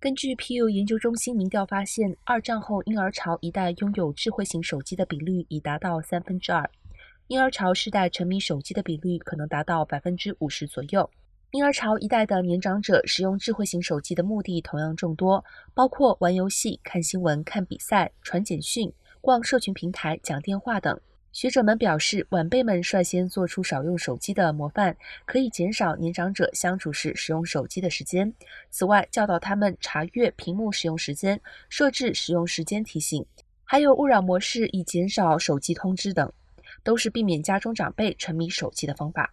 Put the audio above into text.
根据 PU 研究中心民调发现，二战后婴儿潮一代拥有智慧型手机的比率已达到三分之二，婴儿潮世代沉迷手机的比率可能达到百分之五十左右。婴儿潮一代的年长者使用智慧型手机的目的同样众多，包括玩游戏、看新闻、看比赛、传简讯、逛社群平台、讲电话等。学者们表示，晚辈们率先做出少用手机的模范，可以减少年长者相处时使用手机的时间。此外，教导他们查阅屏幕使用时间、设置使用时间提醒，还有勿扰模式以减少手机通知等，都是避免家中长辈沉迷手机的方法。